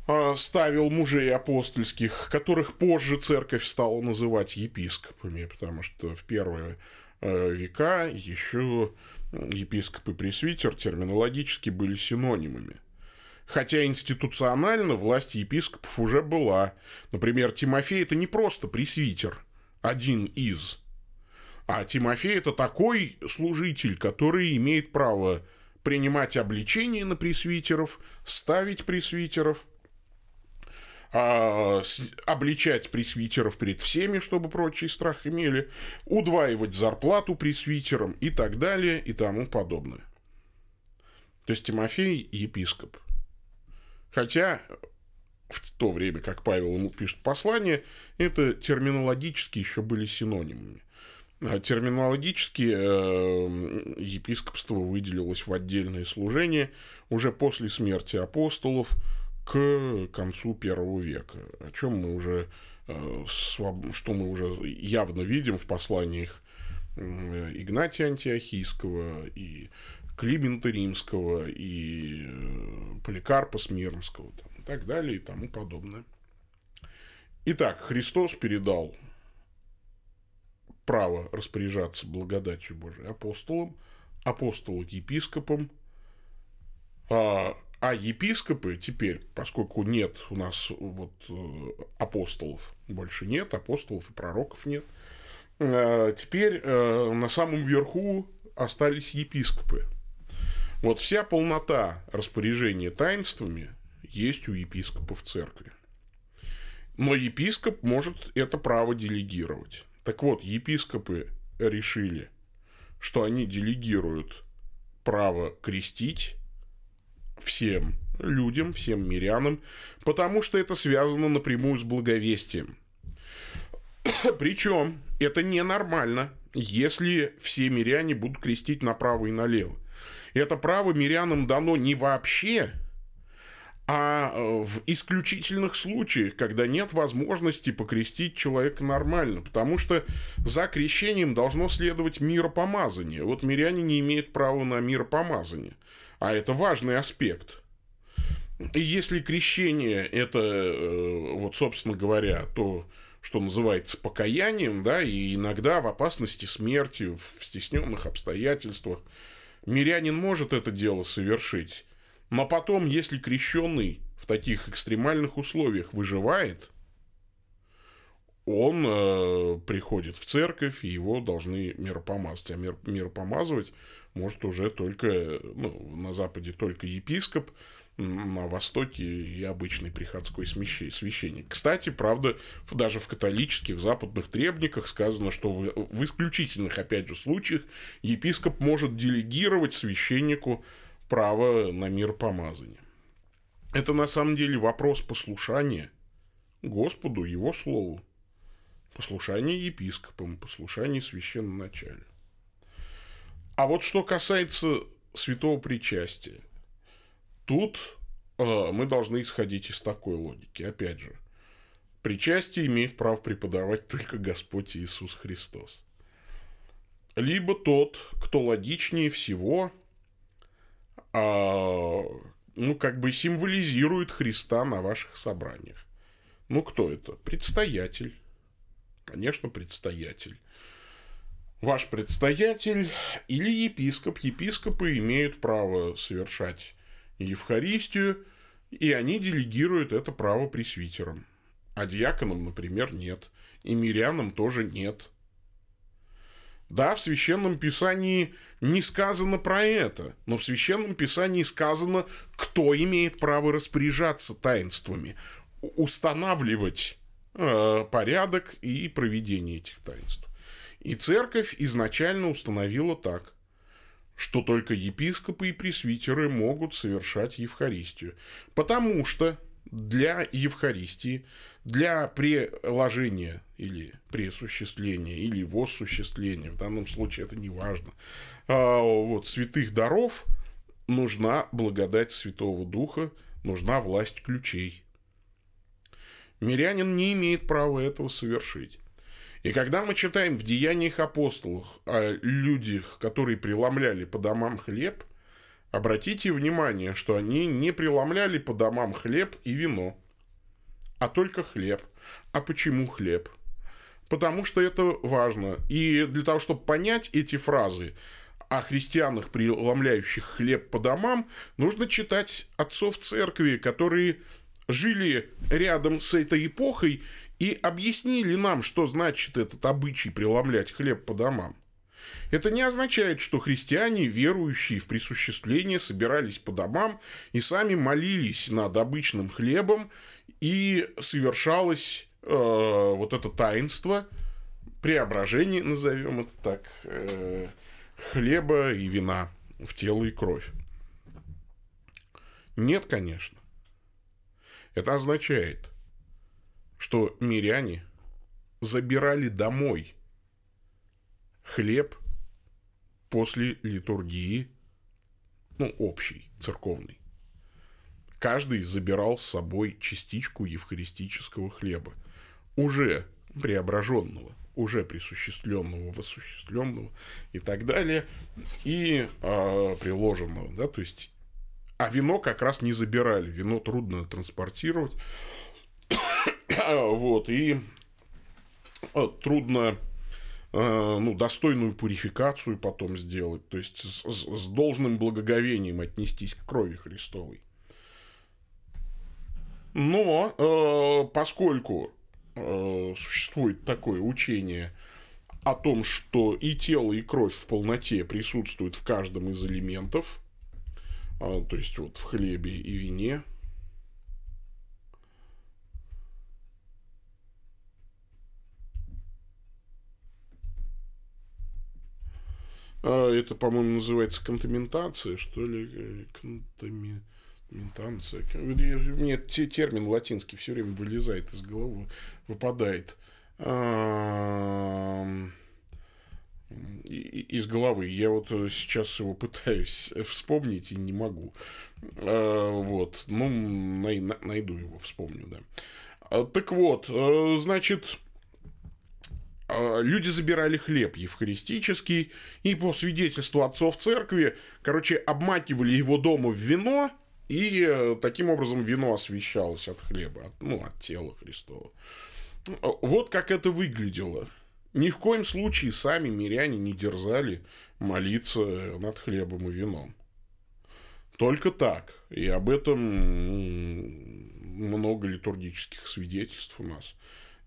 а, ставил мужей апостольских, которых позже церковь стала называть епископами, потому что в первые э, века еще епископ и пресвитер терминологически были синонимами. Хотя институционально власть епископов уже была. Например, Тимофей – это не просто пресвитер, один из. А Тимофей – это такой служитель, который имеет право принимать обличение на пресвитеров, ставить пресвитеров, а, обличать пресвитеров перед всеми, чтобы прочий страх имели, удваивать зарплату пресвитерам и так далее и тому подобное. То есть Тимофей – епископ – Хотя в то время, как Павел ему пишет послание, это терминологически еще были синонимами. А терминологически э, епископство выделилось в отдельное служение уже после смерти апостолов к концу первого века, о чем мы уже, э, что мы уже явно видим в посланиях Игнатия Антиохийского и Климента Римского и э, Поликарпа Смирнского там, так далее и тому подобное. Итак, Христос передал право распоряжаться благодатью Божией апостолам, апостолу епископам, а, а епископы теперь, поскольку нет у нас вот э, апостолов, больше нет, апостолов и пророков нет, э, теперь на самом верху остались епископы – вот вся полнота распоряжения таинствами есть у епископа в церкви. Но епископ может это право делегировать. Так вот, епископы решили, что они делегируют право крестить всем людям, всем мирянам, потому что это связано напрямую с благовестием. Причем это ненормально, если все миряне будут крестить направо и налево. Это право мирянам дано не вообще, а э, в исключительных случаях, когда нет возможности покрестить человека нормально, потому что за крещением должно следовать миропомазание. Вот миряне не имеют права на миропомазание, а это важный аспект. И если крещение это, э, вот, собственно говоря, то, что называется покаянием, да, и иногда в опасности смерти, в стесненных обстоятельствах, Мирянин может это дело совершить, но потом, если крещенный в таких экстремальных условиях выживает, он э, приходит в церковь, и его должны миропомазать. А мир, миропомазывать может уже только, ну, на Западе только епископ, на Востоке и обычный приходской священник. Кстати, правда, даже в католических западных требниках сказано, что в исключительных, опять же, случаях епископ может делегировать священнику право на мир помазания. Это на самом деле вопрос послушания Господу, Его Слову. Послушание епископам, послушание священноначалию. А вот что касается святого причастия, Тут э, мы должны исходить из такой логики. Опять же, причастие имеет право преподавать только Господь Иисус Христос. Либо тот, кто логичнее всего, э, ну, как бы символизирует Христа на ваших собраниях. Ну, кто это? Предстоятель. Конечно, предстоятель. Ваш предстоятель или епископ. Епископы имеют право совершать Евхаристию, и они делегируют это право пресвитерам. А диаконам, например, нет. И мирянам тоже нет. Да, в Священном Писании не сказано про это, но в Священном Писании сказано, кто имеет право распоряжаться таинствами, устанавливать э, порядок и проведение этих таинств. И церковь изначально установила так что только епископы и пресвитеры могут совершать Евхаристию. Потому что для Евхаристии, для приложения или присуществления, или воссуществления, в данном случае это не важно, а, вот, святых даров нужна благодать Святого Духа, нужна власть ключей. Мирянин не имеет права этого совершить. И когда мы читаем в Деяниях апостолов о людях, которые преломляли по домам хлеб, обратите внимание, что они не преломляли по домам хлеб и вино, а только хлеб. А почему хлеб? Потому что это важно. И для того, чтобы понять эти фразы о христианах, преломляющих хлеб по домам, нужно читать отцов церкви, которые жили рядом с этой эпохой и объяснили нам, что значит этот обычай преломлять хлеб по домам. Это не означает, что христиане, верующие в присуществление, собирались по домам и сами молились над обычным хлебом, и совершалось э, вот это таинство, преображение, назовем это так, э, хлеба и вина в тело и кровь. Нет, конечно. Это означает, что миряне забирали домой хлеб после литургии, ну, общей, церковной. Каждый забирал с собой частичку евхаристического хлеба, уже преображенного, уже присуществленного, воссуществленного и так далее, и э, приложенного, да, то есть, а вино как раз не забирали, вино трудно транспортировать, вот, и э, трудно ну, достойную пурификацию потом сделать, то есть с, с должным благоговением отнестись к крови Христовой. Но э, поскольку э, существует такое учение о том, что и тело, и кровь в полноте присутствуют в каждом из элементов, э, то есть вот в хлебе и вине, это, по-моему, называется контаментация, что ли? Э, контаментация. Мне термин латинский все время вылезает из головы, выпадает из головы. Я вот сейчас его пытаюсь вспомнить и не могу. А, вот. Ну, найду его, вспомню, да. А, так вот, э, значит, а, люди забирали хлеб евхаристический, и по свидетельству отцов церкви, короче, обмакивали его дома в вино, и э, таким образом вино освещалось от хлеба, от, ну, от тела Христова. Вот как это выглядело. Ни в коем случае сами миряне не дерзали молиться над хлебом и вином. Только так. И об этом много литургических свидетельств у нас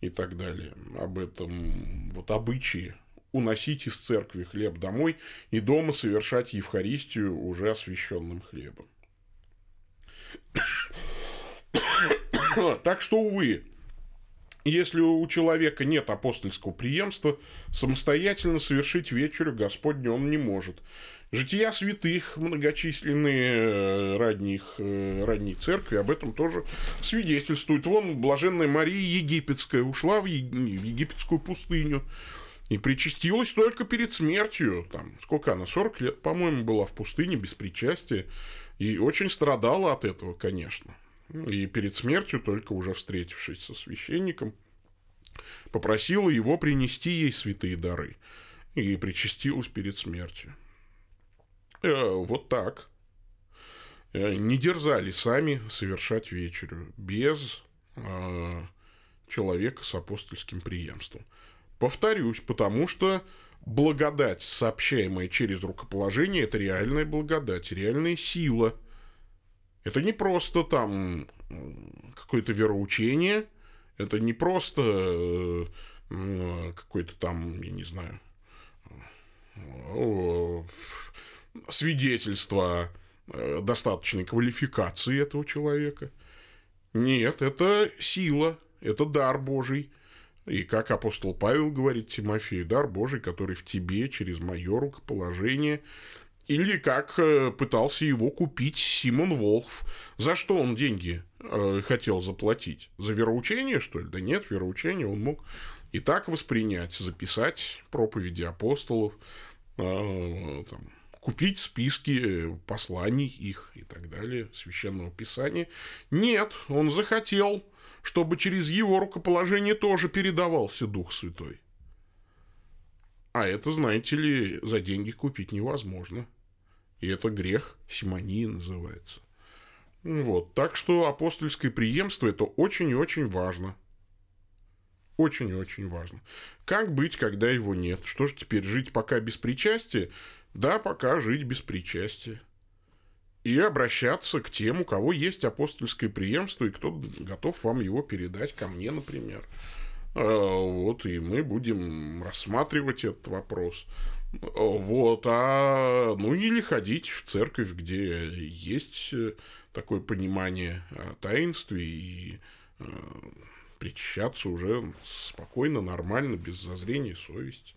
и так далее. Об этом вот обычаи уносить из церкви хлеб домой и дома совершать Евхаристию уже освященным хлебом. Так что, увы, если у человека нет апостольского преемства, самостоятельно совершить вечерю Господню он не может. Жития святых, многочисленные э, ранних, э, ранней церкви, об этом тоже свидетельствуют. Вон блаженная Мария Египетская ушла в египетскую пустыню и причастилась только перед смертью. Там, сколько она, 40 лет, по-моему, была в пустыне без причастия. И очень страдала от этого, конечно. И перед смертью, только уже встретившись со священником, попросила его принести ей святые дары. И причастилась перед смертью. Э, вот так. Э, не дерзали сами совершать вечерю без э, человека с апостольским преемством. Повторюсь, потому что благодать, сообщаемая через рукоположение, это реальная благодать, реальная сила. Это не просто там какое-то вероучение, это не просто какой-то там, я не знаю, свидетельство э, достаточной квалификации этого человека. Нет, это сила, это дар Божий. И как апостол Павел говорит Тимофею, дар Божий, который в тебе через мое рукоположение. Или как э, пытался его купить Симон Волхв. За что он деньги э, хотел заплатить? За вероучение, что ли? Да нет, вероучение он мог и так воспринять, записать проповеди апостолов, там, купить списки посланий их и так далее, священного писания. Нет, он захотел, чтобы через его рукоположение тоже передавался Дух Святой. А это, знаете ли, за деньги купить невозможно. И это грех, симония называется. Вот. Так что апостольское преемство – это очень и очень важно. Очень и очень важно. Как быть, когда его нет? Что же теперь, жить пока без причастия? Да, пока жить без причастия. И обращаться к тем, у кого есть апостольское преемство, и кто готов вам его передать, ко мне, например. А, вот, и мы будем рассматривать этот вопрос. Вот, а, ну или ходить в церковь, где есть э, такое понимание о таинстве и э, причащаться уже спокойно, нормально, без зазрения совести.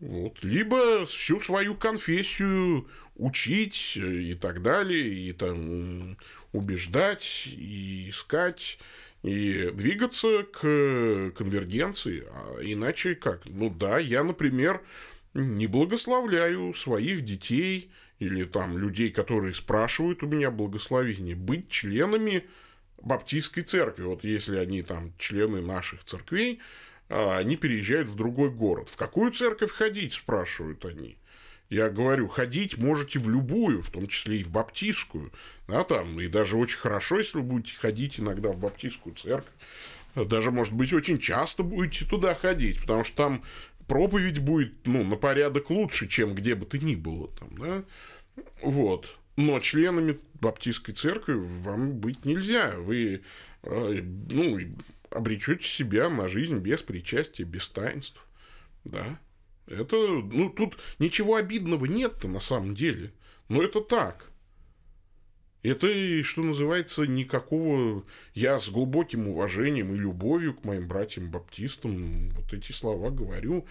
Вот. Либо всю свою конфессию учить и так далее, и там убеждать, и искать, и двигаться к конвергенции. А иначе как? Ну да, я, например, не благословляю своих детей или там людей, которые спрашивают у меня благословение, быть членами баптистской церкви. Вот если они там члены наших церквей, они переезжают в другой город. В какую церковь ходить, спрашивают они. Я говорю, ходить можете в любую, в том числе и в баптистскую. Да, там, и даже очень хорошо, если вы будете ходить иногда в баптистскую церковь. Даже, может быть, очень часто будете туда ходить, потому что там проповедь будет ну, на порядок лучше, чем где бы то ни было. Там, да? Вот. Но членами баптистской церкви вам быть нельзя. Вы э, ну, обречете себя на жизнь без причастия, без таинств. Да. Это, ну, тут ничего обидного нет-то на самом деле. Но это так. Это, что называется, никакого... Я с глубоким уважением и любовью к моим братьям-баптистам вот эти слова говорю.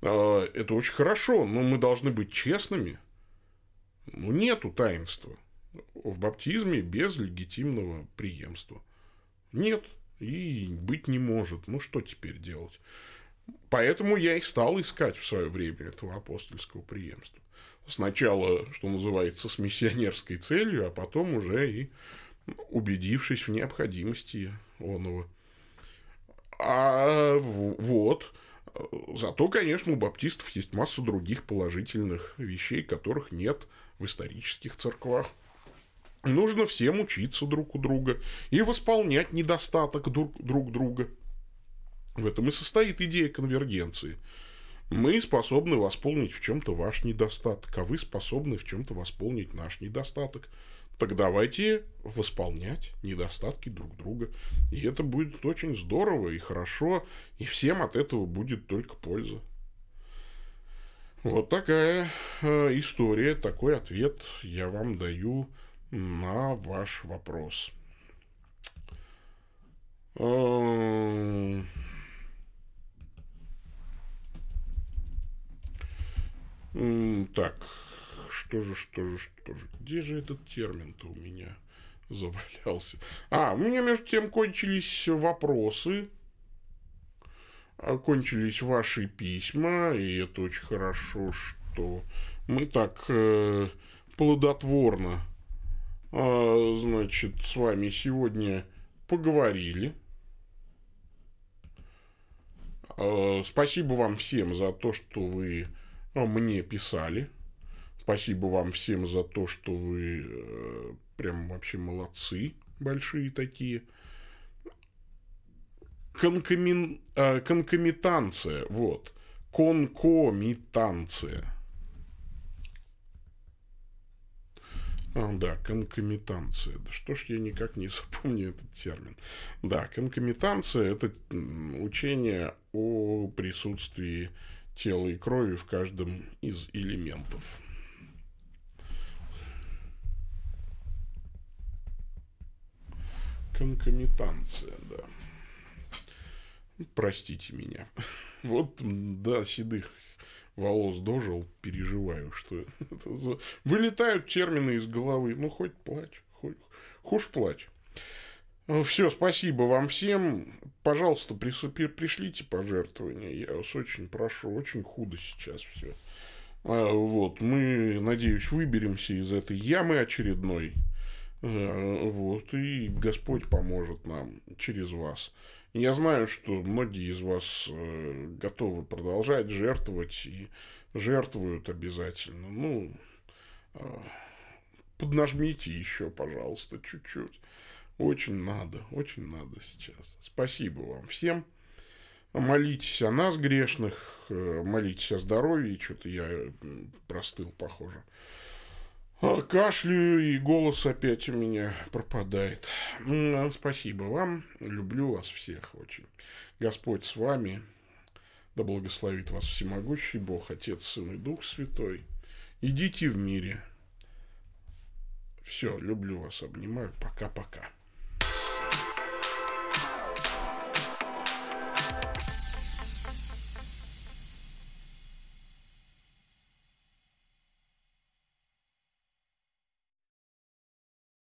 А, это очень хорошо, но мы должны быть честными. Ну, нету таинства в баптизме без легитимного преемства. Нет. И быть не может. Ну, что теперь делать? Поэтому я и стал искать в свое время этого апостольского преемства. Сначала, что называется, с миссионерской целью, а потом уже и убедившись в необходимости оного. А вот, зато, конечно, у баптистов есть масса других положительных вещей, которых нет в исторических церквах. Нужно всем учиться друг у друга и восполнять недостаток друг, друг друга. В этом и состоит идея конвергенции. Мы способны восполнить в чем-то ваш недостаток, а вы способны в чем-то восполнить наш недостаток. Так давайте восполнять недостатки друг друга. И это будет очень здорово и хорошо, и всем от этого будет только польза. Вот такая э, история, такой ответ я вам даю на ваш вопрос. Эм, так, что же, что же, что же, где же этот термин-то у меня завалялся? А, у меня между тем кончились вопросы, кончились ваши письма, и это очень хорошо, что мы так э, плодотворно а, значит, с вами сегодня поговорили. А, спасибо вам всем за то, что вы а, мне писали. Спасибо вам всем за то, что вы э, прям вообще молодцы, большие такие. Конкоми... Конкомитанция, вот. Конкомитанция. А, да, конкомитанция. Да что ж я никак не запомню этот термин. Да, конкомитанция – это учение о присутствии тела и крови в каждом из элементов. Конкомитанция, да. Простите меня. Вот до седых волос дожил, переживаю, что это за... Вылетают термины из головы. Ну, хоть плачь, хоть... хуже плачь. Все, спасибо вам всем. Пожалуйста, пришлите пожертвования. Я вас очень прошу. Очень худо сейчас все. А, вот, мы, надеюсь, выберемся из этой ямы очередной. А, вот, и Господь поможет нам через вас. Я знаю, что многие из вас э, готовы продолжать жертвовать и жертвуют обязательно. Ну, а, поднажмите еще, пожалуйста, чуть-чуть. Очень надо, очень надо сейчас. Спасибо вам всем. Молитесь о нас, грешных, э, молитесь о здоровье. Что-то я простыл, похоже. А, кашлю, и голос опять у меня пропадает. А, спасибо вам. Люблю вас всех очень. Господь с вами. Да благословит вас всемогущий Бог, Отец, Сын и Дух Святой. Идите в мире. Все, люблю вас, обнимаю. Пока-пока.